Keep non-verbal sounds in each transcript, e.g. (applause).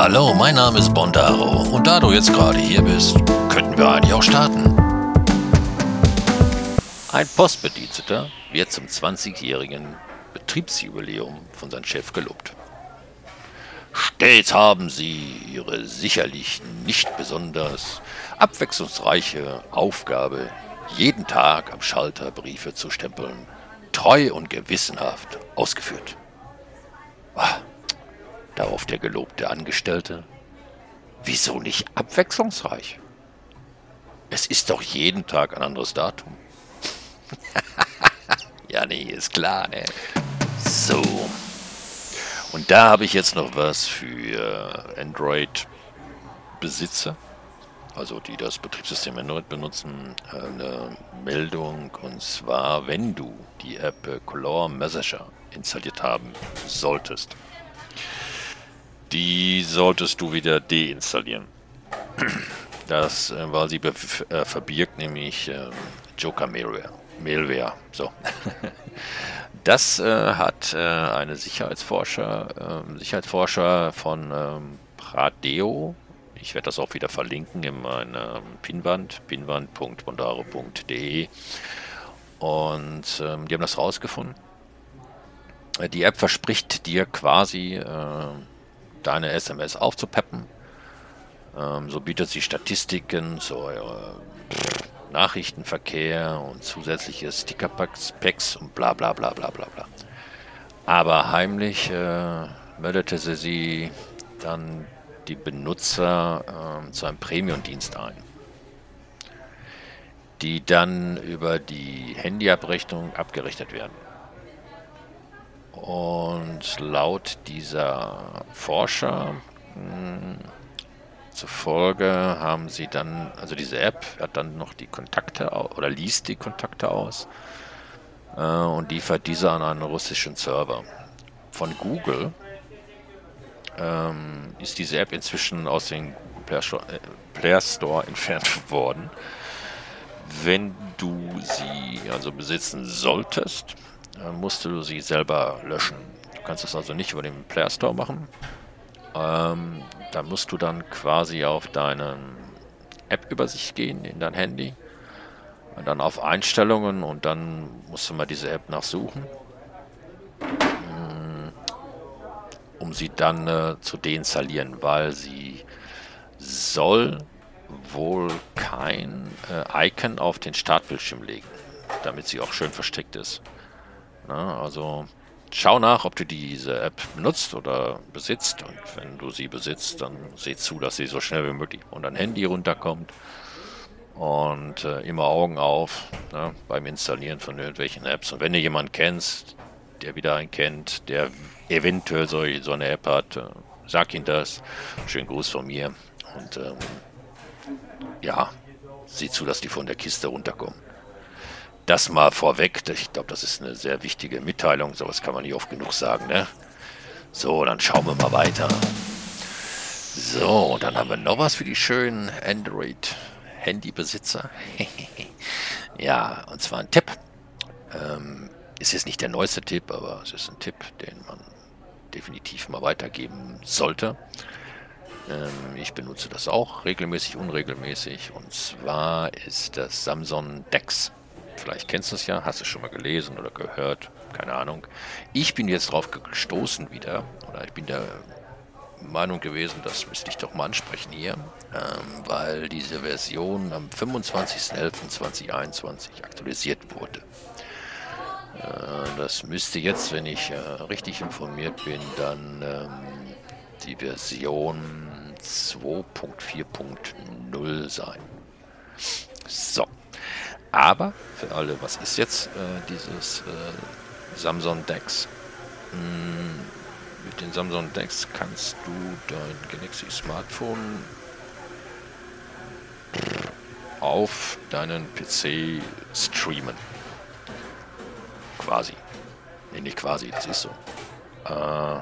Hallo, mein Name ist Bondaro und da du jetzt gerade hier bist, könnten wir eigentlich auch starten. Ein Postbediensteter wird zum 20-jährigen Betriebsjubiläum von seinem Chef gelobt. Stets haben Sie Ihre sicherlich nicht besonders abwechslungsreiche Aufgabe, jeden Tag am Schalter Briefe zu stempeln, treu und gewissenhaft ausgeführt. Ah, darauf der gelobte Angestellte. Wieso nicht abwechslungsreich? Es ist doch jeden Tag ein anderes Datum. (laughs) ja, nee, ist klar, ne? So. Und da habe ich jetzt noch was für Android-Besitzer, also die das Betriebssystem Android benutzen, eine Meldung. Und zwar, wenn du die App Color Messenger installiert haben solltest, die solltest du wieder deinstallieren. Das, äh, weil sie äh, verbirgt nämlich äh, Joker Malware. Malware. So. (laughs) Das äh, hat äh, eine Sicherheitsforscher, äh, Sicherheitsforscher von ähm, Pradeo. Ich werde das auch wieder verlinken in meiner Pinwand, pinwand.bondaro.de. Und ähm, die haben das rausgefunden. Äh, die App verspricht dir quasi äh, deine SMS aufzupeppen. Ähm, so bietet sie Statistiken, so äh, Nachrichtenverkehr und zusätzliche Stickerpacks und bla bla bla bla bla bla. Aber heimlich äh, meldete sie, sie dann die Benutzer äh, zu einem Premium-Dienst ein, die dann über die Handyabrechnung abgerechnet werden. Und laut dieser Forscher hm, zufolge haben sie dann, also diese App hat dann noch die Kontakte oder liest die Kontakte aus äh, und liefert diese an einen russischen Server. Von Google ähm, ist diese App inzwischen aus dem äh, Play Store entfernt (laughs) worden. Wenn du sie also besitzen solltest, äh, musst du sie selber löschen. Du kannst es also nicht über den Play Store machen. Ähm, da musst du dann quasi auf deine App-Übersicht gehen in dein Handy. Und dann auf Einstellungen und dann musst du mal diese App nachsuchen. Mm, um sie dann äh, zu deinstallieren, weil sie soll wohl kein äh, Icon auf den Startbildschirm legen, damit sie auch schön versteckt ist. Na, also schau nach, ob du diese App benutzt oder besitzt. Und wenn du sie besitzt, dann seh zu, dass sie so schnell wie möglich von dein Handy runterkommt. Und äh, immer Augen auf ne, beim Installieren von irgendwelchen Apps. Und wenn du jemanden kennst, der wieder einen kennt, der eventuell so, so eine App hat, äh, sag ihm das. Schönen Gruß von mir. Und ähm, ja, sieh zu, dass die von der Kiste runterkommen das mal vorweg. Ich glaube, das ist eine sehr wichtige Mitteilung. Sowas kann man nicht oft genug sagen. Ne? So, dann schauen wir mal weiter. So, dann haben wir noch was für die schönen Android-Handybesitzer. (laughs) ja, und zwar ein Tipp. Ähm, ist jetzt nicht der neueste Tipp, aber es ist ein Tipp, den man definitiv mal weitergeben sollte. Ähm, ich benutze das auch regelmäßig, unregelmäßig. Und zwar ist das Samsung Dex. Vielleicht kennst du es ja, hast es schon mal gelesen oder gehört, keine Ahnung. Ich bin jetzt drauf gestoßen wieder, oder ich bin der Meinung gewesen, das müsste ich doch mal ansprechen hier, ähm, weil diese Version am 25.11.2021 aktualisiert wurde. Äh, das müsste jetzt, wenn ich äh, richtig informiert bin, dann ähm, die Version 2.4.0 sein. So, aber für alle, was ist jetzt äh, dieses äh, Samsung Dex? Hm, mit den Samsung Dex kannst du dein Galaxy Smartphone auf deinen PC streamen. Quasi. Nee, nicht quasi, das ist so. Äh,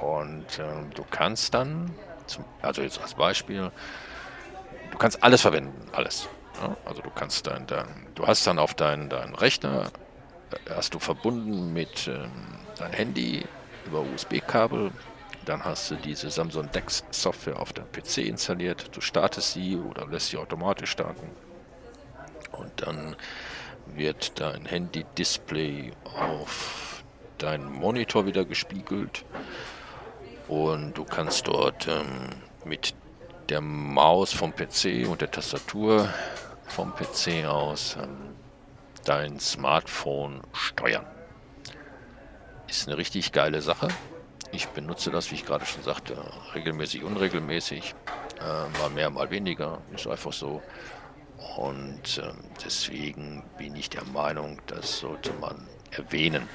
und äh, du kannst dann, zum, also jetzt als Beispiel, du kannst alles verwenden, alles. Ja, also du kannst dein, dein, du hast dann auf deinen dein Rechner, äh, hast du verbunden mit ähm, dein Handy über USB-Kabel dann hast du diese Samsung Dex Software auf deinem PC installiert. Du startest sie oder lässt sie automatisch starten. Und dann wird dein Handy-Display auf deinen Monitor wieder gespiegelt. Und du kannst dort ähm, mit der Maus vom PC und der Tastatur vom PC aus ähm, dein Smartphone steuern. Ist eine richtig geile Sache. Ich benutze das, wie ich gerade schon sagte, regelmäßig, unregelmäßig. Äh, mal mehr, mal weniger. Ist einfach so. Und äh, deswegen bin ich der Meinung, das sollte man erwähnen.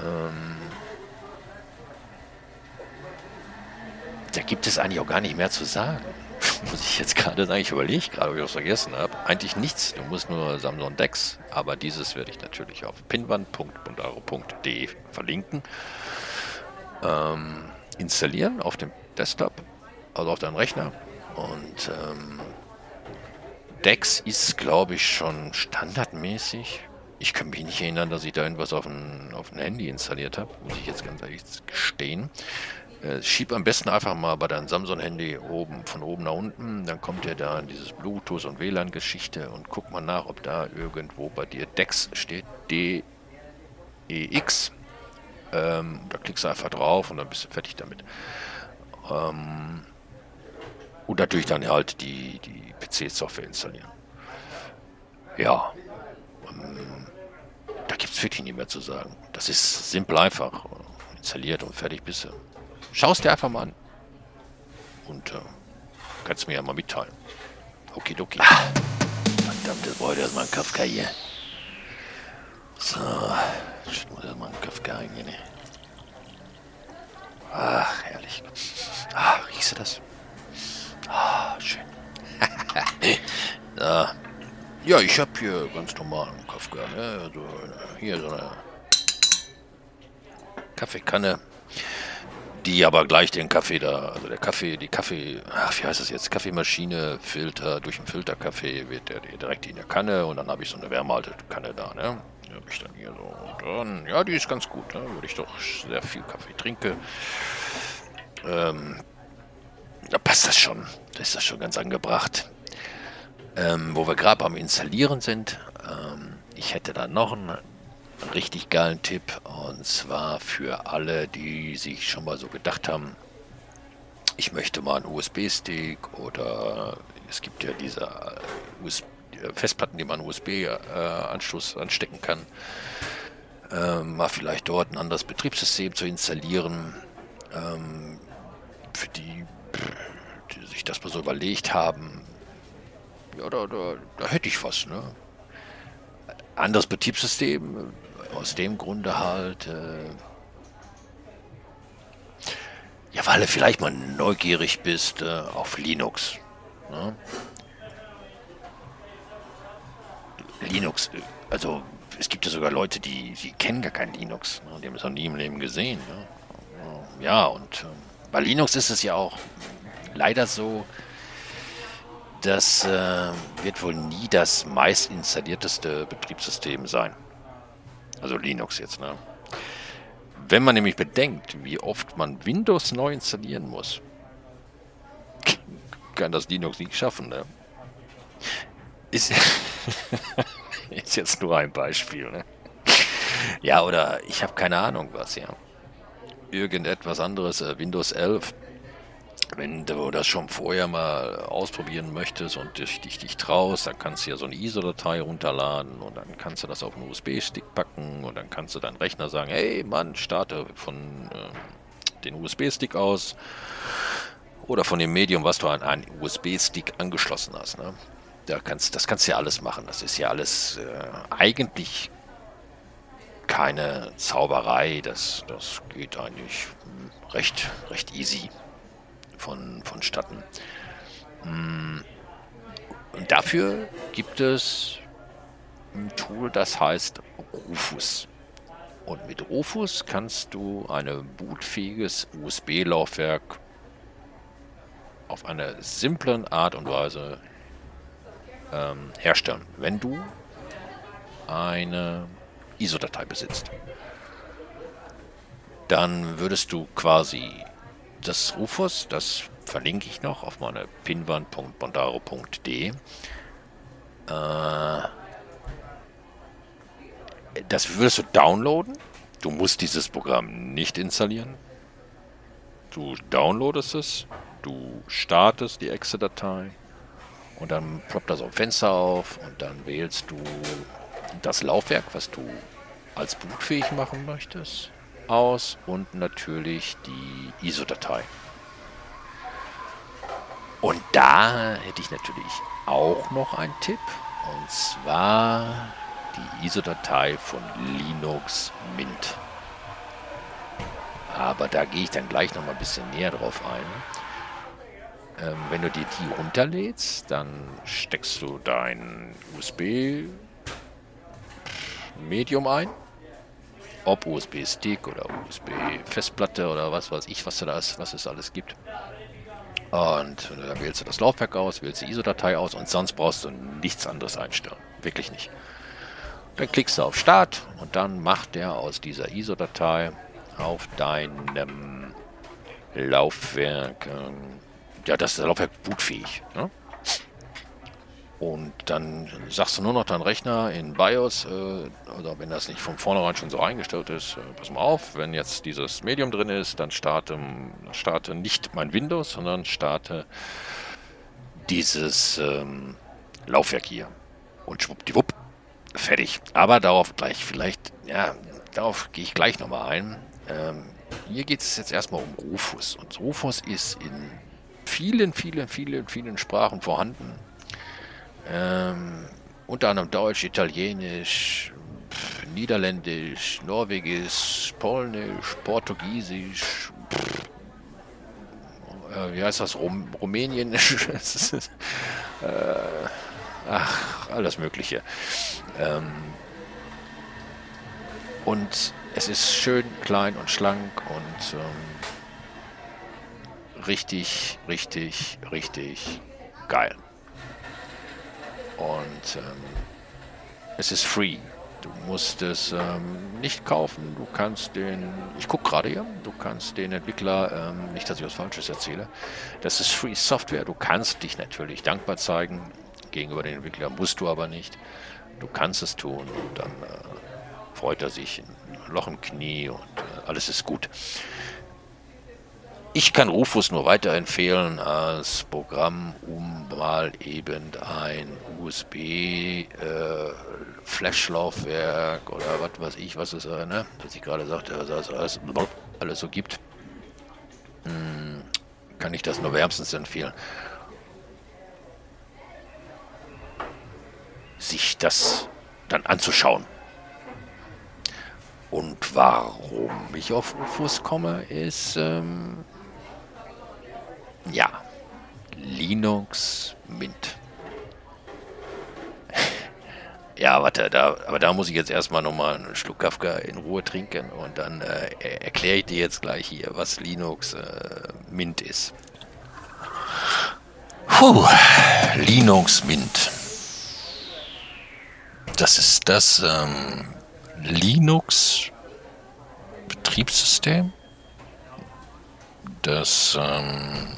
Ähm, da gibt es eigentlich auch gar nicht mehr zu sagen. Muss ich jetzt gerade sagen, ich überlege gerade, ob ich was vergessen habe. Eigentlich nichts, du musst nur Samsung Dex, aber dieses werde ich natürlich auf pinwand.bundaro.de verlinken. Ähm, installieren auf dem Desktop, also auf deinem Rechner. Und ähm, Dex ist, glaube ich, schon standardmäßig. Ich kann mich nicht erinnern, dass ich da irgendwas auf ein, auf ein Handy installiert habe, muss ich jetzt ganz ehrlich gestehen. Äh, schieb am besten einfach mal bei deinem Samsung-Handy oben, von oben nach unten, dann kommt ja da dieses Bluetooth- und WLAN-Geschichte und guck mal nach, ob da irgendwo bei dir DEX steht, D-E-X. Ähm, da klickst du einfach drauf und dann bist du fertig damit. Ähm, und natürlich dann halt die, die PC-Software installieren. Ja, ähm, da gibt es wirklich nicht mehr zu sagen. Das ist simpel einfach. Installiert und fertig bist du. Schau es dir einfach mal an. Und äh, kannst mir ja mal mitteilen. Okay. Ah, verdammt, das wollte erstmal ein Kafka hier. So, ich muss erstmal einen Kafka eingehen. Ach, herrlich. Ah, riechst du das? Ah, schön. (laughs) ja. ja, ich habe hier ganz normalen Kafka. Ne? Also, hier so eine Kaffeekanne die aber gleich den Kaffee da, also der Kaffee, die Kaffee, ach, wie heißt das jetzt, Kaffeemaschine, Filter, durch den Filterkaffee wird der direkt in der Kanne und dann habe ich so eine Wärmehaltekanne da, ne? Die habe ich dann hier so. Und dann, ja, die ist ganz gut, ne? Würde ich doch sehr viel Kaffee trinke. Ähm, da passt das schon. Da ist das schon ganz angebracht. Ähm, wo wir gerade beim Installieren sind, ähm, ich hätte da noch einen richtig geilen Tipp und zwar für alle, die sich schon mal so gedacht haben, ich möchte mal einen USB-Stick oder es gibt ja diese USB Festplatten, die man USB-Anschluss anstecken kann, ähm, mal vielleicht dort ein anderes Betriebssystem zu installieren. Ähm, für die, die sich das mal so überlegt haben, ja, da, da, da hätte ich was, ne? Anderes Betriebssystem, aus dem Grunde halt, äh, ja, weil du vielleicht mal neugierig bist äh, auf Linux. Ne? Linux, also es gibt ja sogar Leute, die, die kennen gar kein Linux. Ne? Die haben es noch nie im Leben gesehen. Ne? Ja, und äh, bei Linux ist es ja auch leider so, das äh, wird wohl nie das meist installierteste Betriebssystem sein. Also Linux jetzt, ne? Wenn man nämlich bedenkt, wie oft man Windows neu installieren muss, kann das Linux nicht schaffen, ne? Ist, (laughs) ist jetzt nur ein Beispiel, ne? Ja, oder ich habe keine Ahnung was, ja. Irgendetwas anderes, äh, Windows 11 wenn du das schon vorher mal ausprobieren möchtest und dich, dich, dich traust, dann kannst du ja so eine ISO-Datei runterladen und dann kannst du das auf einen USB-Stick packen und dann kannst du deinen Rechner sagen, hey Mann, starte von äh, den USB-Stick aus oder von dem Medium, was du an einen USB-Stick angeschlossen hast. Ne? Da kannst, das kannst du ja alles machen. Das ist ja alles äh, eigentlich keine Zauberei. Das, das geht eigentlich recht, recht easy von, vonstatten. Mm. Und dafür gibt es ein Tool, das heißt Rufus. Und mit Rufus kannst du ein bootfähiges USB-Laufwerk auf eine simple Art und Weise ähm, herstellen, wenn du eine ISO-Datei besitzt. Dann würdest du quasi das Rufus, das verlinke ich noch auf meine pinwand.bondaro.de. Äh, das würdest du downloaden. Du musst dieses Programm nicht installieren. Du downloadest es, du startest die Exe-Datei und dann ploppt das auf Fenster auf und dann wählst du das Laufwerk, was du als bootfähig machen möchtest, aus und natürlich die ISO-Datei. Und da hätte ich natürlich auch noch einen Tipp. Und zwar die ISO-Datei von Linux Mint. Aber da gehe ich dann gleich noch mal ein bisschen näher drauf ein. Ähm, wenn du dir die runterlädst, dann steckst du dein USB-Medium ein. Ob USB-Stick oder USB-Festplatte oder was weiß ich, was, da ist, was es alles gibt. Und dann wählst du das Laufwerk aus, wählst die ISO-Datei aus und sonst brauchst du nichts anderes einstellen. Wirklich nicht. Dann klickst du auf Start und dann macht der aus dieser ISO-Datei auf deinem Laufwerk, äh, ja, das ist das Laufwerk bootfähig. Ne? Und dann sagst du nur noch deinen Rechner in BIOS, äh, oder wenn das nicht von vornherein schon so eingestellt ist, äh, pass mal auf, wenn jetzt dieses Medium drin ist, dann starte, starte nicht mein Windows, sondern starte dieses ähm, Laufwerk hier. Und schwuppdiwupp, fertig. Aber darauf gleich vielleicht, ja, darauf gehe ich gleich nochmal ein. Ähm, hier geht es jetzt erstmal um Rufus. Und Rufus ist in vielen, vielen, vielen, vielen Sprachen vorhanden. Ähm, unter anderem Deutsch, Italienisch, Niederländisch, Norwegisch, Polnisch, Portugiesisch, äh, wie heißt das, Rum Rumänisch, (laughs) äh, ach, alles Mögliche. Ähm, und es ist schön klein und schlank und ähm, richtig, richtig, richtig geil. Und ähm, es ist free. Du musst es ähm, nicht kaufen. Du kannst den, ich gucke gerade hier, du kannst den Entwickler, ähm, nicht, dass ich was Falsches erzähle, das ist Free Software. Du kannst dich natürlich dankbar zeigen gegenüber den Entwickler, musst du aber nicht. Du kannst es tun und dann äh, freut er sich, ein Loch im Knie und äh, alles ist gut. Ich kann Rufus nur weiterempfehlen als Programm, um mal eben ein USB äh, oder was weiß ich, was es ne, was ich gerade sagte, was es alles, alles so gibt. Hm, kann ich das nur wärmstens empfehlen. Sich das dann anzuschauen. Und warum ich auf UFOs komme, ist, ähm, ja, Linux Mint. Ja, warte, da, aber da muss ich jetzt erstmal nochmal einen Schluck Kafka in Ruhe trinken und dann äh, erkläre ich dir jetzt gleich hier, was Linux äh, Mint ist. Puh, Linux Mint. Das ist das ähm, Linux Betriebssystem, das ähm,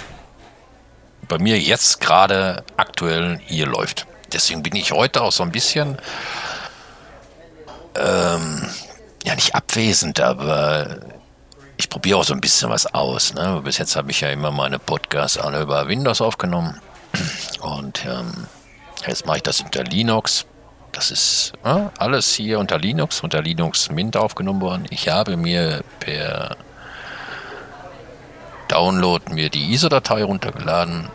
bei mir jetzt gerade aktuell hier läuft. Deswegen bin ich heute auch so ein bisschen, ähm, ja nicht abwesend, aber ich probiere auch so ein bisschen was aus. Ne? Bis jetzt habe ich ja immer meine Podcasts alle über Windows aufgenommen und ähm, jetzt mache ich das unter Linux. Das ist äh, alles hier unter Linux, unter Linux Mint aufgenommen worden. Ich habe mir per Download mir die ISO-Datei runtergeladen.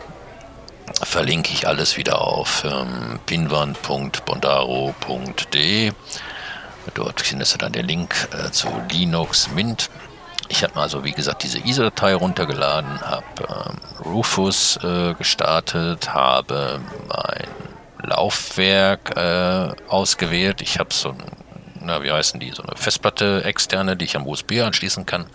Verlinke ich alles wieder auf ähm, pinwand.bondaro.de. Dort findest du dann den Link äh, zu Linux Mint. Ich habe also, wie gesagt, diese ISO-Datei runtergeladen, habe ähm, Rufus äh, gestartet, habe mein Laufwerk äh, ausgewählt. Ich habe so ein, na, wie heißen die, so eine Festplatte externe, die ich am USB anschließen kann.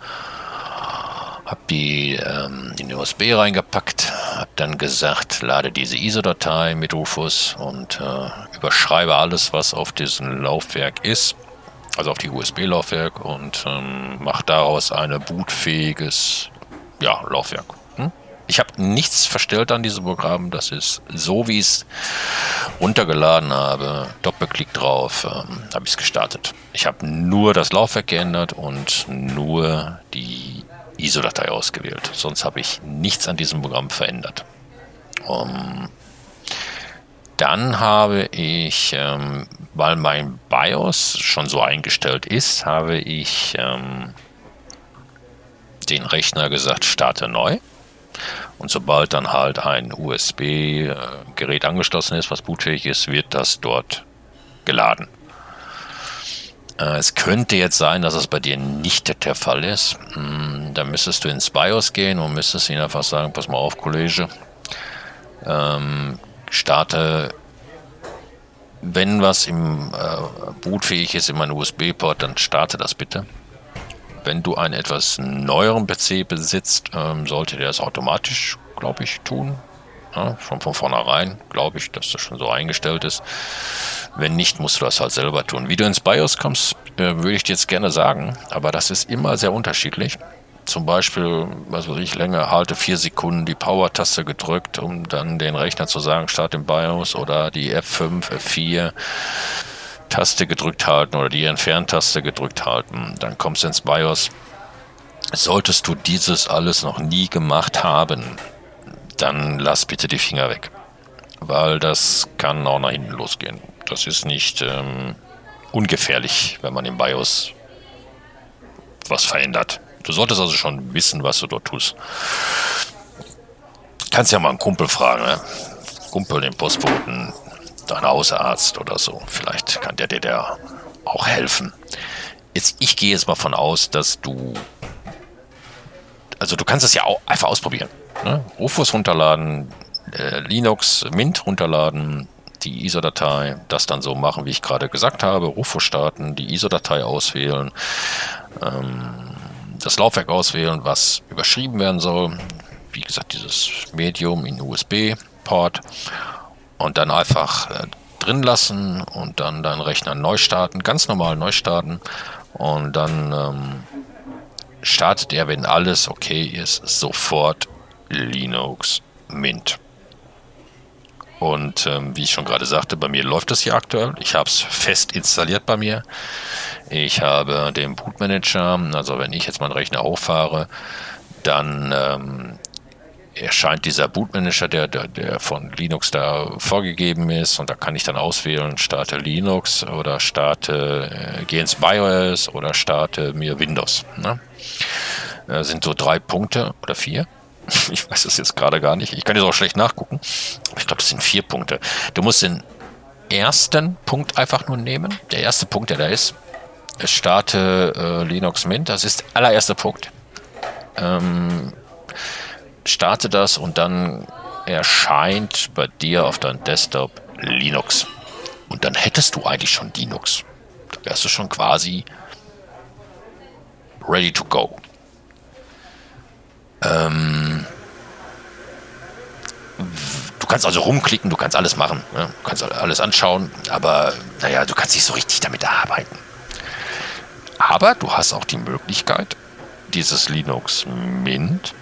Habe die ähm, in den USB reingepackt, habe dann gesagt, lade diese ISO-Datei mit Rufus und äh, überschreibe alles, was auf diesem Laufwerk ist, also auf die USB-Laufwerk und ähm, mache daraus eine bootfähiges ja, Laufwerk. Hm? Ich habe nichts verstellt an diesem Programm. Das ist so, wie ich es runtergeladen habe. Doppelklick drauf, ähm, habe ich es gestartet. Ich habe nur das Laufwerk geändert und nur die ISO-Datei ausgewählt. Sonst habe ich nichts an diesem Programm verändert. Um, dann habe ich, ähm, weil mein BIOS schon so eingestellt ist, habe ich ähm, den Rechner gesagt, starte neu. Und sobald dann halt ein USB-Gerät angeschlossen ist, was bootfähig ist, wird das dort geladen. Äh, es könnte jetzt sein, dass es bei dir nicht der Fall ist. Hm, da müsstest du ins BIOS gehen und müsstest ihnen einfach sagen, pass mal auf, Kollege, ähm, starte, wenn was im äh, bootfähig ist in meinem USB-Port, dann starte das bitte. Wenn du einen etwas neueren PC besitzt, ähm, sollte der das automatisch, glaube ich, tun. Ja, schon von vornherein glaube ich, dass das schon so eingestellt ist. Wenn nicht, musst du das halt selber tun. Wie du ins BIOS kommst, äh, würde ich dir jetzt gerne sagen, aber das ist immer sehr unterschiedlich. Zum Beispiel, was weiß ich, länger halte vier Sekunden die Power-Taste gedrückt, um dann den Rechner zu sagen, start im BIOS oder die F5, F4 Taste gedrückt halten oder die Entferntaste gedrückt halten. Dann kommst du ins BIOS. Solltest du dieses alles noch nie gemacht haben, dann lass bitte die Finger weg. Weil das kann auch nach hinten losgehen. Das ist nicht ähm, ungefährlich, wenn man im BIOS was verändert. Du solltest also schon wissen, was du dort tust. Kannst ja mal einen Kumpel fragen, ne? Kumpel, den Postboten, dein Hausarzt oder so. Vielleicht kann der dir da auch helfen. Jetzt, ich gehe jetzt mal von aus, dass du. Also du kannst es ja auch einfach ausprobieren. Ne? Rufus runterladen, äh, Linux Mint runterladen, die ISO-Datei, das dann so machen, wie ich gerade gesagt habe, Rufus starten, die ISO-Datei auswählen, ähm, das Laufwerk auswählen, was überschrieben werden soll. Wie gesagt, dieses Medium in USB-Port und dann einfach äh, drin lassen und dann deinen Rechner neu starten, ganz normal neu starten und dann ähm, startet er, wenn alles okay ist, sofort Linux Mint. Und ähm, wie ich schon gerade sagte, bei mir läuft das hier aktuell. Ich habe es fest installiert bei mir. Ich habe den Bootmanager, also wenn ich jetzt meinen Rechner hochfahre, dann ähm, erscheint dieser Bootmanager, der, der, der von Linux da vorgegeben ist. Und da kann ich dann auswählen, starte Linux oder starte, äh, gehe ins BIOS oder starte mir Windows. Ne? Das sind so drei Punkte oder vier. (laughs) Ich weiß es jetzt gerade gar nicht. Ich kann jetzt auch schlecht nachgucken. Ich glaube, das sind vier Punkte. Du musst den ersten Punkt einfach nur nehmen. Der erste Punkt, der da ist, starte äh, Linux Mint. Das ist der allererste Punkt. Ähm, starte das und dann erscheint bei dir auf deinem Desktop Linux. Und dann hättest du eigentlich schon Linux. Da wärst du schon quasi ready to go. Ähm, du kannst also rumklicken, du kannst alles machen, ne? du kannst alles anschauen, aber naja, du kannst nicht so richtig damit arbeiten. Aber du hast auch die Möglichkeit, dieses Linux Mint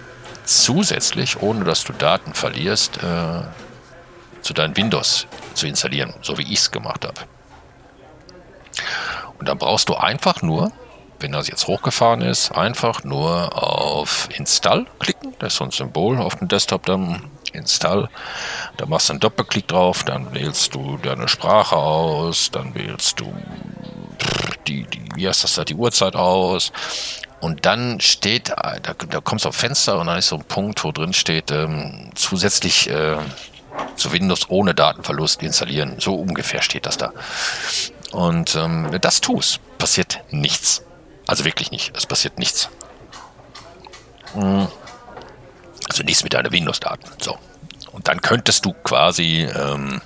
zusätzlich, ohne dass du Daten verlierst, äh, zu deinem Windows zu installieren, so wie ich es gemacht habe. Und dann brauchst du einfach nur wenn das jetzt hochgefahren ist, einfach nur auf Install klicken. Das ist so ein Symbol auf dem Desktop dann. Install. Da machst du einen Doppelklick drauf, dann wählst du deine Sprache aus, dann wählst du die, die wie heißt das da, die Uhrzeit aus. Und dann steht, da, da kommst du auf Fenster und dann ist so ein Punkt, wo drin steht, ähm, zusätzlich äh, zu Windows ohne Datenverlust installieren. So ungefähr steht das da. Und ähm, wenn das tust, passiert nichts. Also wirklich nicht. Es passiert nichts. Hm. Also nichts mit deinen Windows-Daten. So. Und dann könntest du quasi ähm,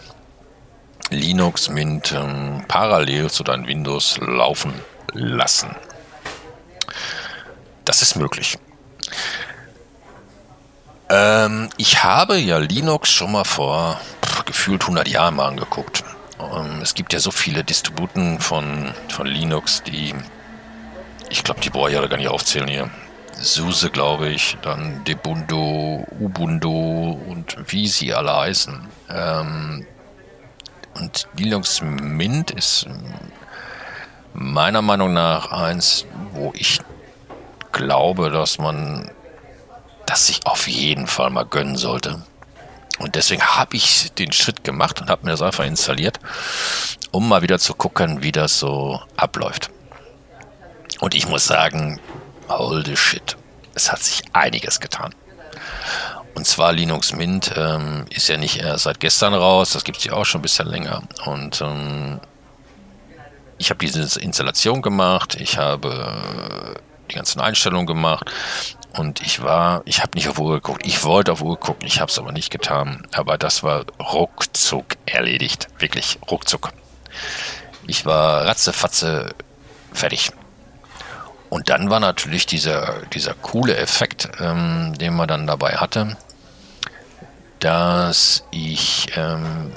Linux Mint ähm, parallel zu deinem Windows laufen lassen. Das ist möglich. Ähm, ich habe ja Linux schon mal vor pff, gefühlt 100 Jahren mal angeguckt. Ähm, es gibt ja so viele Distributen von, von Linux, die ich glaube, die brauche ich alle gar nicht aufzählen hier. SUSE, glaube ich, dann Debundo, Ubuntu und wie sie alle heißen. Ähm, und Linux Mint ist meiner Meinung nach eins, wo ich glaube, dass man das sich auf jeden Fall mal gönnen sollte. Und deswegen habe ich den Schritt gemacht und habe mir das einfach installiert, um mal wieder zu gucken, wie das so abläuft. Und ich muss sagen, holy shit, es hat sich einiges getan. Und zwar Linux Mint ähm, ist ja nicht erst seit gestern raus, das gibt es ja auch schon ein bisschen länger. Und ähm, ich habe diese Installation gemacht, ich habe die ganzen Einstellungen gemacht und ich war, ich habe nicht auf Uhr geguckt, ich wollte auf Uhr gucken, ich habe es aber nicht getan. Aber das war ruckzuck erledigt, wirklich ruckzuck. Ich war ratzefatze fertig. Und dann war natürlich dieser, dieser coole Effekt, ähm, den man dann dabei hatte, dass ich ähm,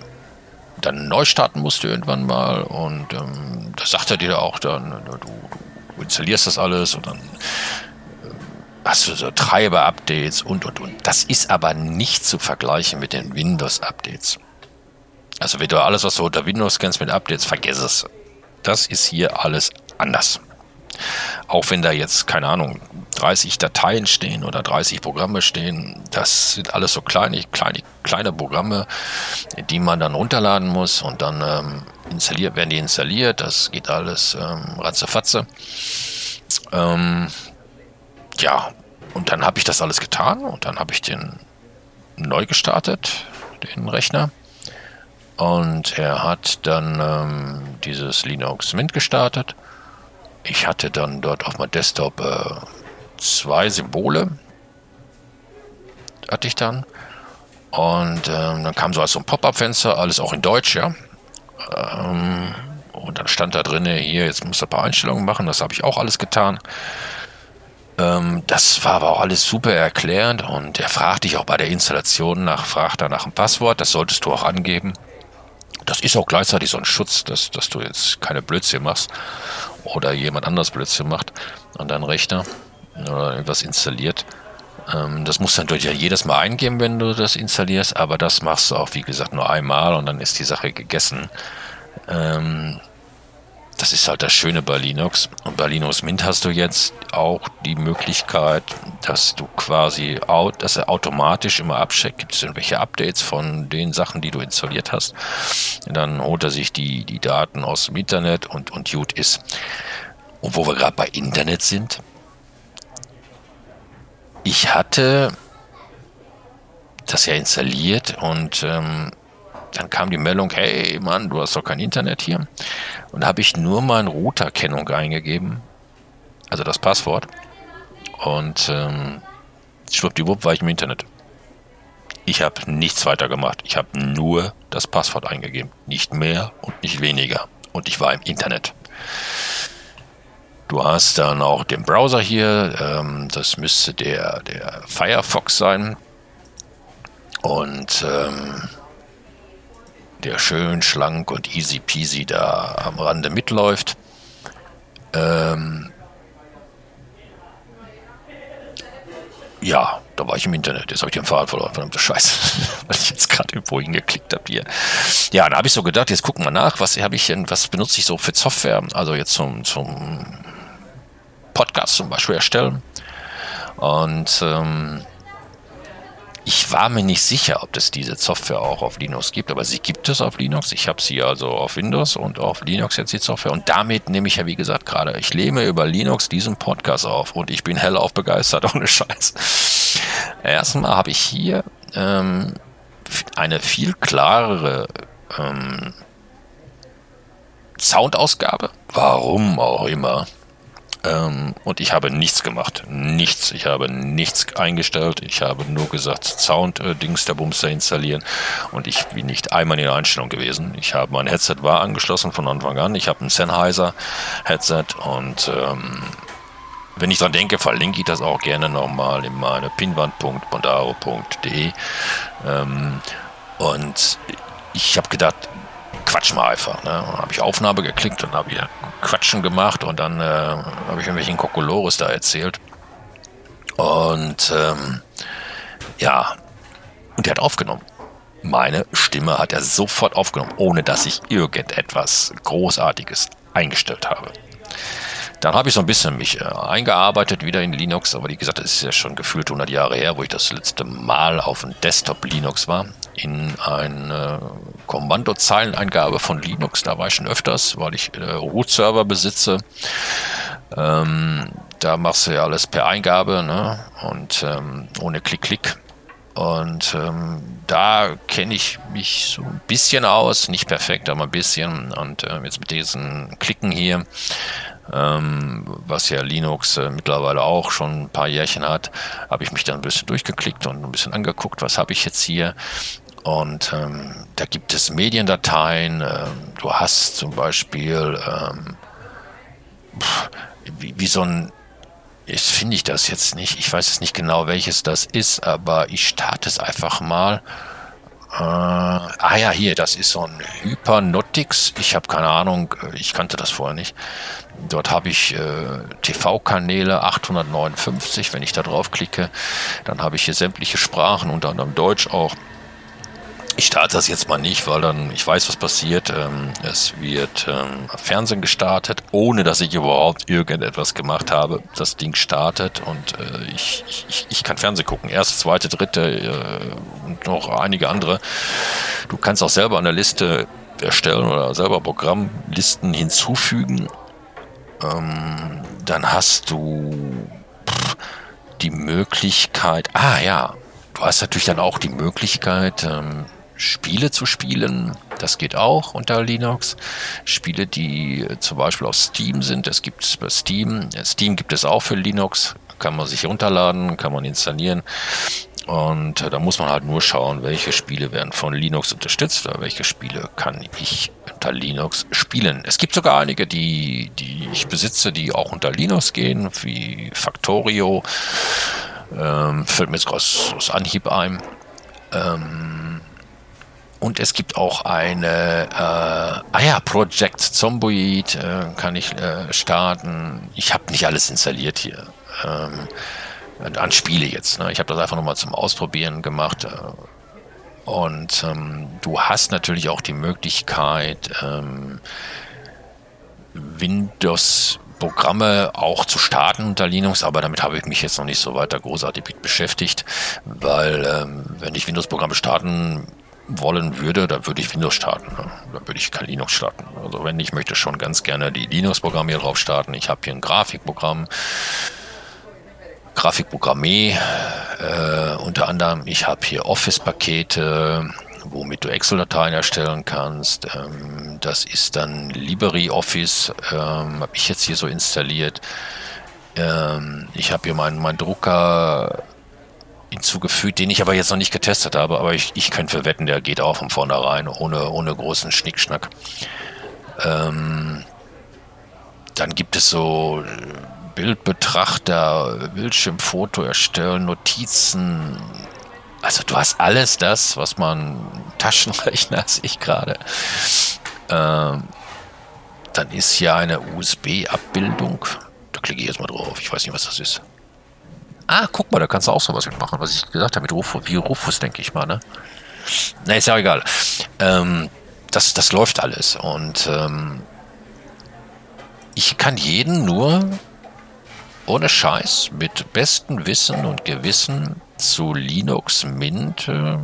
dann neu starten musste irgendwann mal und ähm, da sagte dir auch dann, du, du installierst das alles und dann äh, hast du so Treiber-Updates und und und. Das ist aber nicht zu vergleichen mit den Windows-Updates. Also wenn du alles, was du unter Windows kennst mit Updates, vergiss es. Das ist hier alles anders. Auch wenn da jetzt, keine Ahnung, 30 Dateien stehen oder 30 Programme stehen, das sind alles so kleine, kleine, kleine Programme, die man dann runterladen muss und dann ähm, installiert, werden die installiert. Das geht alles ähm, ratzefatze. Ähm, ja, und dann habe ich das alles getan und dann habe ich den neu gestartet, den Rechner. Und er hat dann ähm, dieses Linux Mint gestartet ich hatte dann dort auf meinem Desktop äh, zwei Symbole. Hatte ich dann. Und ähm, dann kam so ein Pop-up-Fenster, alles auch in Deutsch, ja. Ähm, und dann stand da drin, hier, jetzt musst du ein paar Einstellungen machen. Das habe ich auch alles getan. Ähm, das war aber auch alles super erklärend und er fragt dich auch bei der Installation nach, fragt er nach dem Passwort. Das solltest du auch angeben. Das ist auch gleichzeitig so ein Schutz, dass, dass du jetzt keine Blödsinn machst oder jemand anders Blödsinn macht an deinen Rechner oder irgendwas installiert. Ähm, das musst du natürlich ja jedes Mal eingeben, wenn du das installierst, aber das machst du auch, wie gesagt, nur einmal und dann ist die Sache gegessen. Ähm, das ist halt das Schöne bei Linux. Und bei Linux Mint hast du jetzt auch die Möglichkeit, dass du quasi, dass er automatisch immer abcheckt, gibt es irgendwelche Updates von den Sachen, die du installiert hast. Und dann holt er sich die, die Daten aus dem Internet und, und gut ist. Und wo wir gerade bei Internet sind, ich hatte das ja installiert und ähm, dann kam die Meldung, hey Mann, du hast doch kein Internet hier. Und da habe ich nur meine Routerkennung eingegeben, also das Passwort. Und ähm, schwuppdiwupp war ich im Internet. Ich habe nichts weiter gemacht. Ich habe nur das Passwort eingegeben. Nicht mehr und nicht weniger. Und ich war im Internet. Du hast dann auch den Browser hier. Ähm, das müsste der, der Firefox sein. Und ähm, der schön schlank und easy peasy da am Rande mitläuft. Ähm ja, da war ich im Internet. Jetzt habe ich den Faden verloren. Verdammte Scheiße. (laughs) Weil ich jetzt gerade irgendwo hingeklickt habe hier. Ja, da habe ich so gedacht, jetzt gucken wir nach, was habe ich denn, was benutze ich so für Software? Also jetzt zum, zum Podcast zum Beispiel erstellen. Und ähm, ich war mir nicht sicher, ob es diese Software auch auf Linux gibt, aber sie gibt es auf Linux. Ich habe sie also auf Windows und auf Linux jetzt die Software. Und damit nehme ich ja, wie gesagt, gerade, ich lehme über Linux diesen Podcast auf und ich bin hellauf begeistert, (laughs) ohne Scheiß. Erstmal habe ich hier ähm, eine viel klarere ähm, Soundausgabe. Warum auch immer. Ähm, und ich habe nichts gemacht. Nichts. Ich habe nichts eingestellt. Ich habe nur gesagt, Sound-Dings äh, der Bumster installieren. Und ich bin nicht einmal in der Einstellung gewesen. Ich habe mein Headset war angeschlossen von Anfang an. Ich habe ein Sennheiser-Headset und ähm, wenn ich dran denke, verlinke ich das auch gerne nochmal in meine pinwand.bondaro.de. Ähm, und ich habe gedacht, quatsch mal einfach. Ne? Dann habe ich Aufnahme geklickt und habe hier Quatschen gemacht und dann äh, habe ich irgendwelchen Kokolores da erzählt. Und ähm, ja, und der hat aufgenommen. Meine Stimme hat er sofort aufgenommen, ohne dass ich irgendetwas Großartiges eingestellt habe. Dann habe ich so ein bisschen mich äh, eingearbeitet wieder in Linux, aber wie gesagt, das ist ja schon gefühlt 100 Jahre her, wo ich das letzte Mal auf einem Desktop Linux war. In eine Kommandozeileneingabe von Linux, da war ich schon öfters, weil ich äh, Root-Server besitze. Ähm, da machst du ja alles per Eingabe ne? und ähm, ohne Klick-Klick. Und ähm, da kenne ich mich so ein bisschen aus, nicht perfekt, aber ein bisschen. Und äh, jetzt mit diesen Klicken hier, ähm, was ja Linux äh, mittlerweile auch schon ein paar Jährchen hat, habe ich mich dann ein bisschen durchgeklickt und ein bisschen angeguckt, was habe ich jetzt hier. Und ähm, da gibt es Mediendateien. Ähm, du hast zum Beispiel ähm, wie, wie so ein Jetzt finde ich das jetzt nicht. Ich weiß jetzt nicht genau, welches das ist, aber ich starte es einfach mal. Äh, ah ja, hier, das ist so ein Hypernotix. Ich habe keine Ahnung, ich kannte das vorher nicht. Dort habe ich äh, TV-Kanäle 859. Wenn ich da drauf klicke, dann habe ich hier sämtliche Sprachen, unter anderem Deutsch auch. Ich starte das jetzt mal nicht, weil dann ich weiß, was passiert. Ähm, es wird ähm, Fernsehen gestartet, ohne dass ich überhaupt irgendetwas gemacht habe. Das Ding startet und äh, ich, ich, ich kann Fernsehen gucken. Erste, zweite, dritte äh, und noch einige andere. Du kannst auch selber eine Liste erstellen oder selber Programmlisten hinzufügen. Ähm, dann hast du die Möglichkeit. Ah ja, du hast natürlich dann auch die Möglichkeit, ähm, Spiele zu spielen. Das geht auch unter Linux. Spiele, die äh, zum Beispiel auf Steam sind. Es gibt es bei Steam. Steam gibt es auch für Linux. Kann man sich runterladen, kann man installieren. Und äh, da muss man halt nur schauen, welche Spiele werden von Linux unterstützt oder welche Spiele kann ich unter Linux spielen. Es gibt sogar einige, die, die ich besitze, die auch unter Linux gehen, wie Factorio. Ähm, fällt mir jetzt aus, Anhieb ein. Ähm, und es gibt auch eine, äh, ah ja, Project Zomboid äh, kann ich äh, starten. Ich habe nicht alles installiert hier. Ähm, an Spiele jetzt. Ne? Ich habe das einfach nochmal zum Ausprobieren gemacht. Äh, und ähm, du hast natürlich auch die Möglichkeit, ähm, Windows Programme auch zu starten unter Linux, aber damit habe ich mich jetzt noch nicht so weiter großartig beschäftigt, weil ähm, wenn ich Windows-Programme starten wollen würde, dann würde ich Windows starten. Ne? Da würde ich kein Linux starten. Also wenn ich möchte schon ganz gerne die Linux-Programme hier drauf starten. Ich habe hier ein Grafikprogramm, Grafikprogramme, äh, unter anderem. Ich habe hier Office-Pakete, womit du Excel-Dateien erstellen kannst. Ähm, das ist dann LibreOffice, ähm, habe ich jetzt hier so installiert. Ähm, ich habe hier meinen mein Drucker hinzugefügt, den ich aber jetzt noch nicht getestet habe, aber ich, ich könnte wetten, der geht auch von vornherein, ohne, ohne großen Schnickschnack. Ähm, dann gibt es so Bildbetrachter, Bildschirmfoto erstellen, Notizen. Also du hast alles das, was man Taschenrechner (laughs) sehe ich gerade. Ähm, dann ist hier eine USB-Abbildung. Da klicke ich jetzt mal drauf. Ich weiß nicht, was das ist. Ah, guck mal, da kannst du auch sowas mitmachen, was ich gesagt habe mit Rufus, wie Rufus, denke ich mal, ne? Na, ist ja egal. Ähm, das, das läuft alles und ähm, ich kann jeden nur ohne Scheiß mit bestem Wissen und Gewissen zu Linux Mint äh,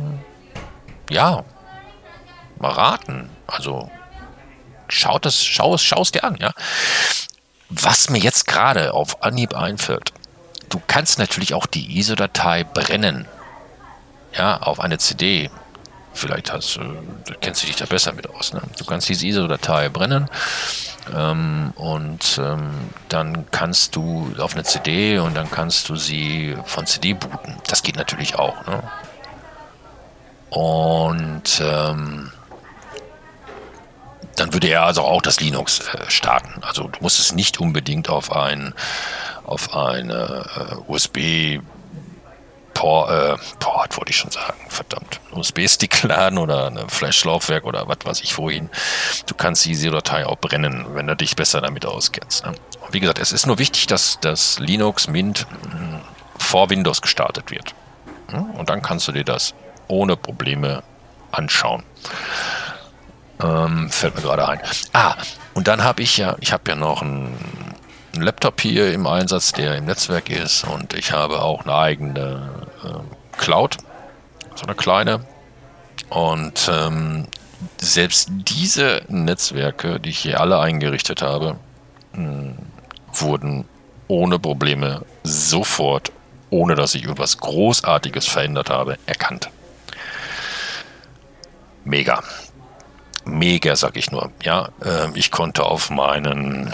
ja mal raten. Also schau es, schau es dir an, ja. Was mir jetzt gerade auf Anhieb einfällt, Du kannst natürlich auch die ISO-Datei brennen. Ja, auf eine CD. Vielleicht hast, äh, kennst du dich da besser mit aus. Ne? Du kannst diese ISO-Datei brennen ähm, und ähm, dann kannst du auf eine CD und dann kannst du sie von CD booten. Das geht natürlich auch. Ne? Und ähm, dann würde er also auch das Linux äh, starten. Also du musst es nicht unbedingt auf ein auf eine äh, USB Port, äh, Port wollte ich schon sagen, verdammt, USB-Stick laden oder ein Flash-Laufwerk oder was weiß ich wohin. Du kannst diese Datei auch brennen, wenn du dich besser damit auskennst. Ne? wie gesagt, es ist nur wichtig, dass das Linux Mint bevor Windows gestartet wird. Und dann kannst du dir das ohne Probleme anschauen. Ähm, fällt mir gerade ein. Ah, und dann habe ich ja, ich habe ja noch einen, einen, Laptop hier im Einsatz, der im Netzwerk ist und ich habe auch eine eigene äh, Cloud, so eine kleine. Und ähm, selbst diese Netzwerke, die ich hier alle eingerichtet habe, mh, hm, wurden ohne Probleme sofort, ohne dass ich irgendwas Großartiges verändert habe, erkannt. Mega. Mega, sag ich nur. Ja, äh, ich konnte auf meinen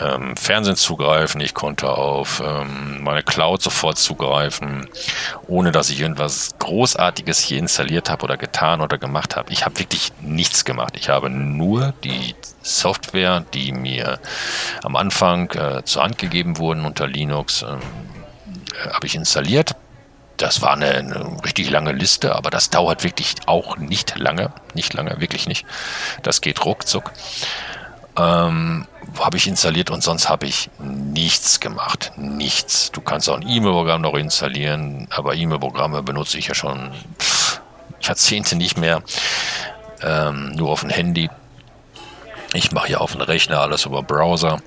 ähm, Fernsehen zugreifen, ich konnte auf ähm, meine Cloud sofort zugreifen, ohne dass ich irgendwas Großartiges hier installiert habe oder getan oder gemacht habe. Ich habe wirklich nichts gemacht. Ich habe nur die Software, die mir am Anfang äh, zur Hand gegeben wurden unter Linux, ähm, äh, habe ich installiert. Das war eine, eine, richtig lange Liste, aber das dauert wirklich auch nicht lange. Nicht lange, wirklich nicht. Das geht ruckzuck. Ähm, habe ich installiert und sonst habe ich nichts gemacht. Nichts. Du kannst auch ein E-Mail-Programm noch installieren, aber E-Mail-Programme benutze ich ja schon Jahrzehnte nicht mehr. Ähm, nur auf dem Handy. Ich mache ja auf dem Rechner alles über Browser.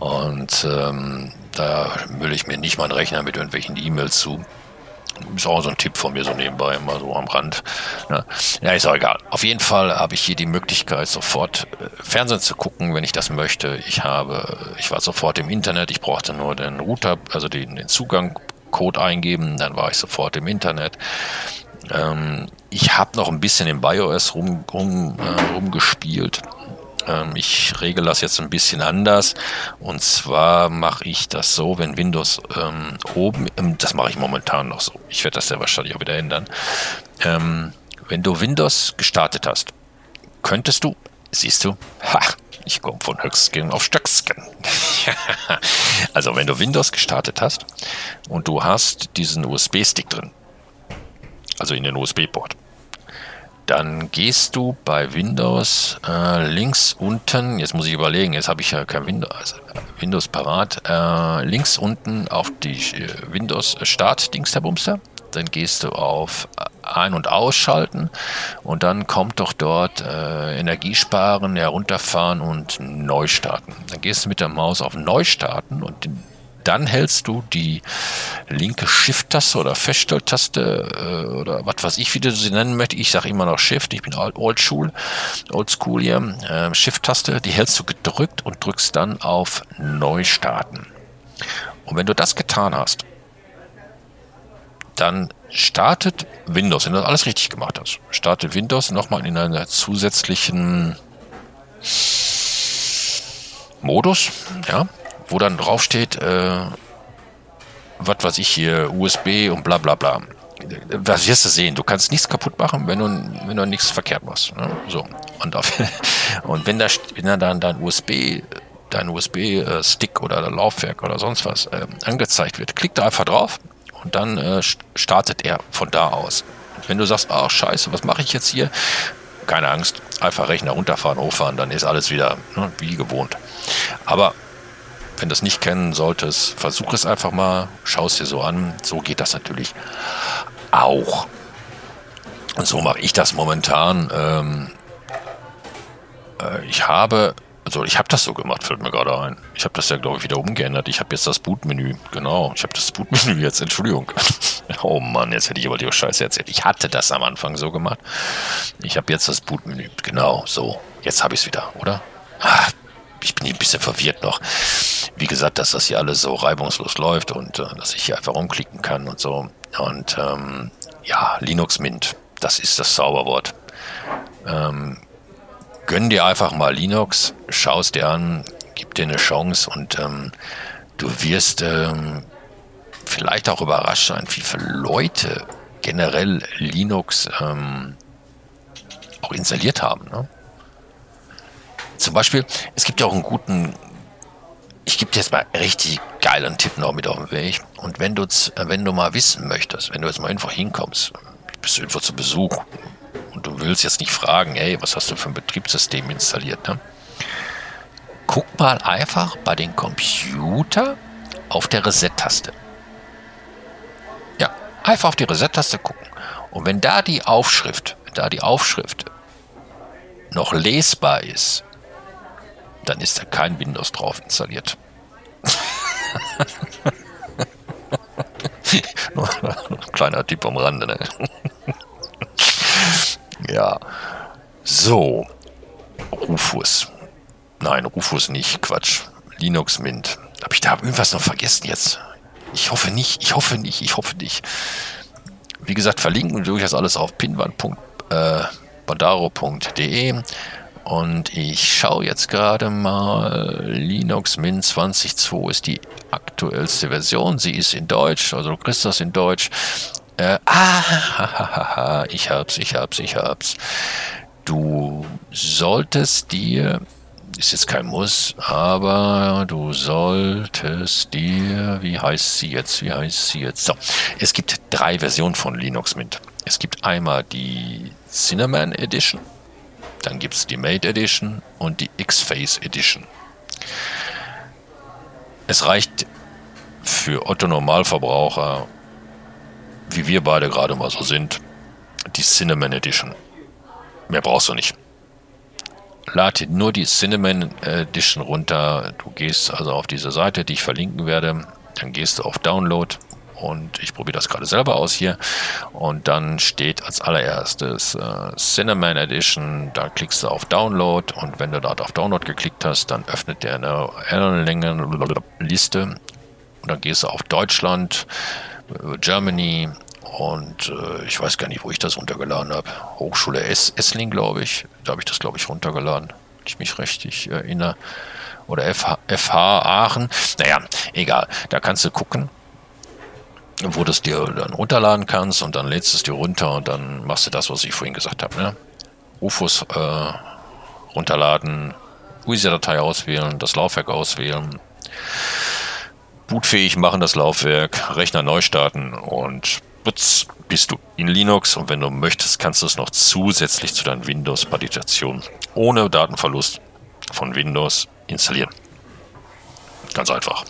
Und ähm, da mülle ich mir nicht meinen Rechner mit irgendwelchen E-Mails zu. Ist auch so ein Tipp von mir so nebenbei, mal so am Rand. Ne? Ja, ist auch egal. Auf jeden Fall habe ich hier die Möglichkeit, sofort äh, Fernsehen zu gucken, wenn ich das möchte. Ich habe, ich war sofort im Internet, ich brauchte nur den Router, also den, den Zugangcode eingeben, dann war ich sofort im Internet. Ähm, ich habe noch ein bisschen im BIOS rum, rum, äh, rumgespielt. Ähm, ich regel das jetzt ein bisschen anders. Und zwar mache ich das so, wenn Windows ähm, oben, ähm, das mache ich momentan noch so. Ich werde das ja wahrscheinlich auch wieder ändern. Ähm, wenn du Windows gestartet hast, könntest du, siehst du, ha, ich komme von Höchstscan auf Stöckscan. (laughs) also wenn du Windows gestartet hast und du hast diesen USB-Stick drin, also in den USB-Port, dann gehst du bei Windows äh, links unten, jetzt muss ich überlegen, jetzt habe ich ja kein Windows, also Windows parat, äh, links unten auf die äh, Windows Start Dings der Bumster, dann gehst du auf ein- und ausschalten und dann kommt doch dort äh, Energiesparen, herunterfahren und neu starten. Dann gehst du mit der Maus auf Neu starten und den dann hältst du die linke Shift-Taste oder Feststelltaste äh, oder was weiß ich, wie du sie nennen möchtest. Ich sage immer noch Shift, ich bin oldschool, oldschool hier. Äh, Shift-Taste, die hältst du gedrückt und drückst dann auf Neu starten. Und wenn du das getan hast, dann startet Windows, wenn du alles richtig gemacht hast, startet Windows nochmal in einer zusätzlichen Modus, ja, wo dann draufsteht, äh, was weiß ich hier, USB und bla bla bla. Das wirst du sehen. Du kannst nichts kaputt machen, wenn du, wenn du nichts verkehrt machst. Ne? So. Und, auf, (laughs) und wenn, da, wenn dann dein USB, dein USB-Stick oder der Laufwerk oder sonst was äh, angezeigt wird, klick da einfach drauf und dann äh, startet er von da aus. Wenn du sagst, ach scheiße, was mache ich jetzt hier? Keine Angst, einfach Rechner runterfahren, hochfahren, dann ist alles wieder ne, wie gewohnt. Aber wenn du es nicht kennen solltest, versuch es einfach mal, schau es dir so an. So geht das natürlich auch. Und so mache ich das momentan. Ähm, äh, ich habe, also ich habe das so gemacht, fällt mir gerade ein. Ich habe das ja, glaube ich, wieder umgeändert. Ich habe jetzt das Bootmenü, genau. Ich habe das Bootmenü (laughs) jetzt, Entschuldigung. (laughs) oh Mann, jetzt hätte ich aber die Scheiße erzählt. Ich hatte das am Anfang so gemacht. Ich habe jetzt das Bootmenü, genau, so. Jetzt habe ich es wieder, oder? Ah, ich bin ein bisschen verwirrt noch. Wie gesagt, dass das hier alles so reibungslos läuft und äh, dass ich hier einfach rumklicken kann und so. Und ähm, ja, Linux Mint, das ist das Zauberwort. Ähm, gönn dir einfach mal Linux, schau es dir an, gib dir eine Chance und ähm, du wirst ähm, vielleicht auch überrascht sein, wie viele Leute generell Linux ähm, auch installiert haben. Ne? Zum Beispiel, es gibt ja auch einen guten, ich gebe dir jetzt mal richtig geilen Tipp noch mit auf den Weg. Und wenn du, wenn du mal wissen möchtest, wenn du jetzt mal einfach hinkommst, bist du irgendwo zu Besuch und du willst jetzt nicht fragen, hey, was hast du für ein Betriebssystem installiert, ne? Guck mal einfach bei den Computer auf der Reset-Taste. Einfach auf die Reset-Taste gucken. Und wenn da die Aufschrift, wenn da die Aufschrift noch lesbar ist, dann ist da kein Windows drauf installiert. (laughs) Kleiner Tipp am Rande, ne? (laughs) ja. So. Rufus. Nein, Rufus nicht. Quatsch. Linux Mint. Habe ich da irgendwas noch vergessen jetzt? Ich hoffe nicht. Ich hoffe nicht. Ich hoffe nicht. Wie gesagt, verlinken wir das alles auf pinwand.bandaro.de. Und ich schaue jetzt gerade mal, Linux Mint 20.2 ist die aktuellste Version. Sie ist in Deutsch, also du kriegst das in Deutsch. Äh, ah, (laughs) ich hab's, ich hab's, ich hab's. Du solltest dir, ist jetzt kein Muss, aber du solltest dir, wie heißt sie jetzt, wie heißt sie jetzt? So, es gibt drei Versionen von Linux Mint. Es gibt einmal die Cinnamon Edition dann gibt es die Mate Edition und die X-Face Edition. Es reicht für Otto Normalverbraucher, wie wir beide gerade mal so sind, die Cinnamon Edition. Mehr brauchst du nicht. Lade nur die Cinnamon Edition runter. Du gehst also auf diese Seite, die ich verlinken werde. Dann gehst du auf Download und ich probiere das gerade selber aus hier. Und dann steht als allererstes äh, Cinnamon Edition. Da klickst du auf Download und wenn du dort auf Download geklickt hast, dann öffnet der eine Liste und dann gehst du auf Deutschland, äh, Germany und äh, ich weiß gar nicht, wo ich das runtergeladen habe. Hochschule es Essling, glaube ich. Da habe ich das, glaube ich, runtergeladen, wenn ich mich richtig erinnere. Oder FH, FH Aachen. Naja, egal. Da kannst du gucken wo du es dir dann runterladen kannst und dann lädst du es dir runter und dann machst du das, was ich vorhin gesagt habe. Ne? UFOs äh, runterladen, UISA-Datei auswählen, das Laufwerk auswählen, bootfähig machen das Laufwerk, Rechner neu starten und putz, bist du in Linux und wenn du möchtest, kannst du es noch zusätzlich zu deinen Windows-Partitionen ohne Datenverlust von Windows installieren. Ganz einfach.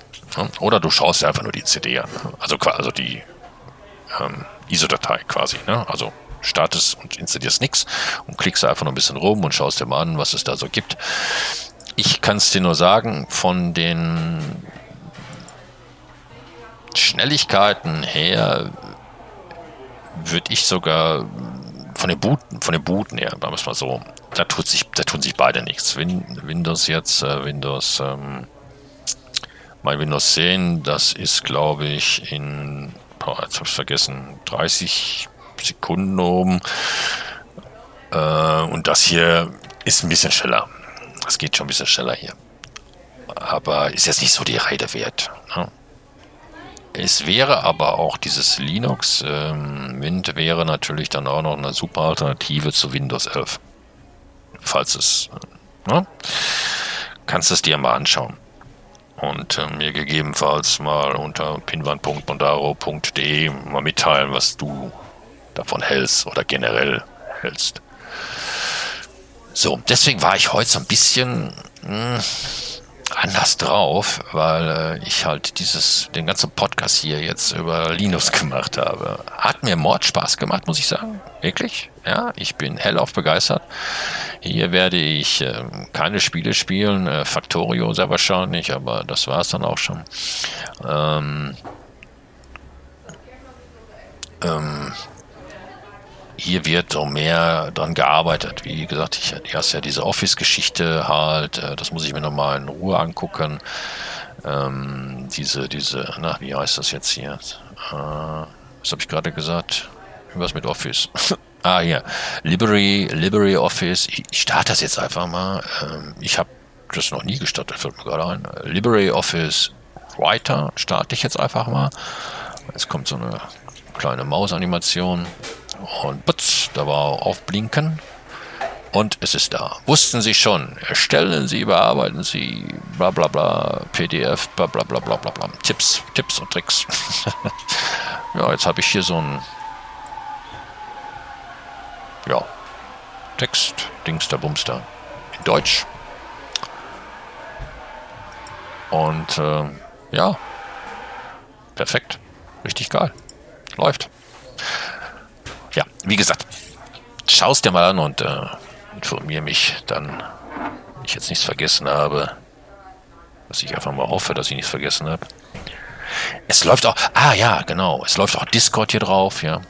Oder du schaust dir einfach nur die CD an. Also, also die ähm, ISO-Datei quasi. Ne? Also startest und installierst nichts und klickst einfach noch ein bisschen rum und schaust dir mal an, was es da so gibt. Ich kann es dir nur sagen, von den Schnelligkeiten her würde ich sogar von den Booten, von den Booten her, wir es mal so, da tut sich, da tun sich beide nichts. Win, Windows jetzt, äh, Windows ähm, mein Windows 10, das ist, glaube ich, in, boah, jetzt ich vergessen, 30 Sekunden oben. Äh, und das hier ist ein bisschen schneller. Das geht schon ein bisschen schneller hier. Aber ist jetzt nicht so die Rede wert. Ne? Es wäre aber auch dieses Linux ähm, Mint wäre natürlich dann auch noch eine super Alternative zu Windows 11. Falls es, ne? kannst du es dir mal anschauen und äh, mir gegebenenfalls mal unter pinwand.mondaro.de mal mitteilen, was du davon hältst oder generell hältst. So, deswegen war ich heute so ein bisschen mh, hm, anders drauf, weil äh, ich halt dieses, den ganzen Podcast hier jetzt über Linux gemacht habe. Hat mir Mord Spaß gemacht, muss ich sagen. Wirklich. Ja, ich bin hellauf begeistert. Hier werde ich äh, keine Spiele spielen, äh, Factorio sehr wahrscheinlich, aber das war es dann auch schon. Ähm, ähm, hier wird so mehr dran gearbeitet. Wie gesagt, ich, du hast ja diese Office-Geschichte halt, äh, das muss ich mir nochmal in Ruhe angucken. Ähm, diese, diese, na, wie heißt das jetzt hier? Äh, was habe ich gerade gesagt? Was mit Office? (laughs) Ah, hier. Library, Library Office. Ich, starte das jetzt einfach mal. Ähm, ich habe das noch nie gestartet, fällt mir gerade ein. Library Office Writer starte ich jetzt einfach mal. Jetzt kommt so eine kleine Mausanimation. Und putz, da war Aufblinken. Und es ist da. Wussten Sie schon. Erstellen Sie, bearbeiten Sie, bla bla bla, PDF, bla bla bla bla bla bla. Tipps, Tipps und Tricks. (laughs) ja, jetzt habe ich hier so ein ja, Text, Dingster, Bumster in Deutsch. Und äh, ja, perfekt. Richtig geil. Läuft. ja, wie gesagt, schaust dir mal an und äh, informiere mich dann, wenn ich jetzt nichts vergessen habe. Was ich einfach mal hoffe, dass ich nichts vergessen habe. Es läuft auch, ah ja, genau, es läuft auch Discord hier drauf, ja.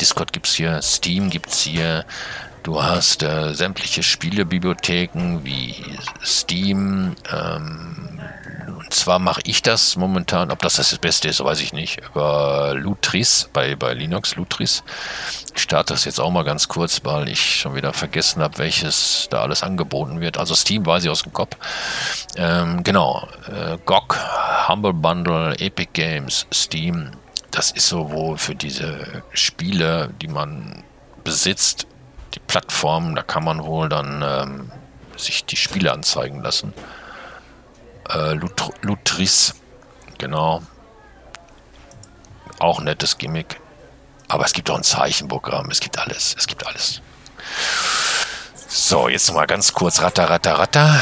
Discord gibt's hier, Steam gibt's hier, Du hast äh, sämtliche Spielebibliotheken wie Steam. Ähm, und zwar mache ich das momentan, ob das das Beste ist, weiß ich nicht, über Lutris, bei, bei Linux, Lutris. Ich starte das jetzt auch mal ganz kurz, weil ich schon wieder vergessen habe, welches da alles angeboten wird. Also Steam weiß ich aus dem Kopf. Ähm, genau, äh, GOG, Humble Bundle, Epic Games, Steam. Das ist so wohl für diese Spiele, die man besitzt, die Plattform, da kann man wohl dann ähm, sich die Spiele anzeigen lassen. Äh, Lut Lutris, genau. Auch nettes Gimmick. Aber es gibt auch ein Zeichenprogramm, es gibt alles, es gibt alles. So, jetzt nochmal ganz kurz Ratter, Ratter, Ratter.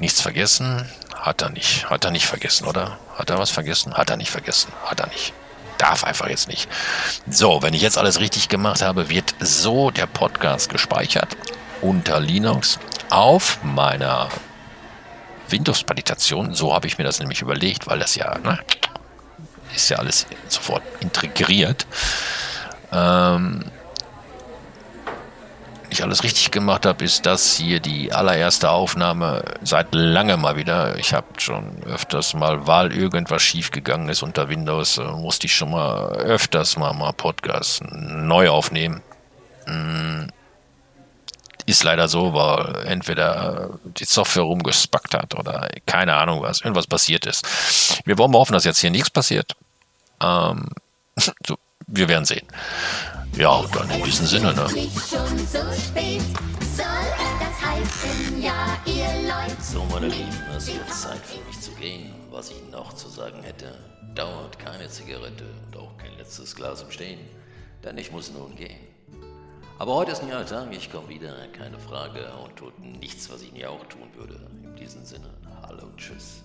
Nichts vergessen. Hat er nicht. Hat er nicht vergessen, oder? Hat er was vergessen? Hat er nicht vergessen. Hat er nicht darf einfach jetzt nicht. So, wenn ich jetzt alles richtig gemacht habe, wird so der Podcast gespeichert unter Linux auf meiner Windows-Präditation. So habe ich mir das nämlich überlegt, weil das ja, ne, ist ja alles sofort integriert. Ähm, ich alles richtig gemacht habe, ist das hier die allererste Aufnahme seit langem mal wieder. Ich habe schon öfters mal, weil irgendwas schiefgegangen ist unter Windows, äh, musste ich schon mal öfters mal, mal Podcasts neu aufnehmen. Hm, ist leider so, weil entweder die Software rumgespackt hat oder keine Ahnung was, irgendwas passiert ist. Wir wollen mal hoffen, dass jetzt hier nichts passiert. Ähm, (laughs) so, wir werden sehen. Ja, und dann in diesem Sinne, ne? So, meine Lieben, es wird Zeit für mich zu gehen. Was ich noch zu sagen hätte, dauert keine Zigarette und auch kein letztes Glas im Stehen, denn ich muss nun gehen. Aber heute ist ein Alltag, ich komme wieder, keine Frage, und tut nichts, was ich nie auch tun würde. In diesem Sinne, hallo, tschüss.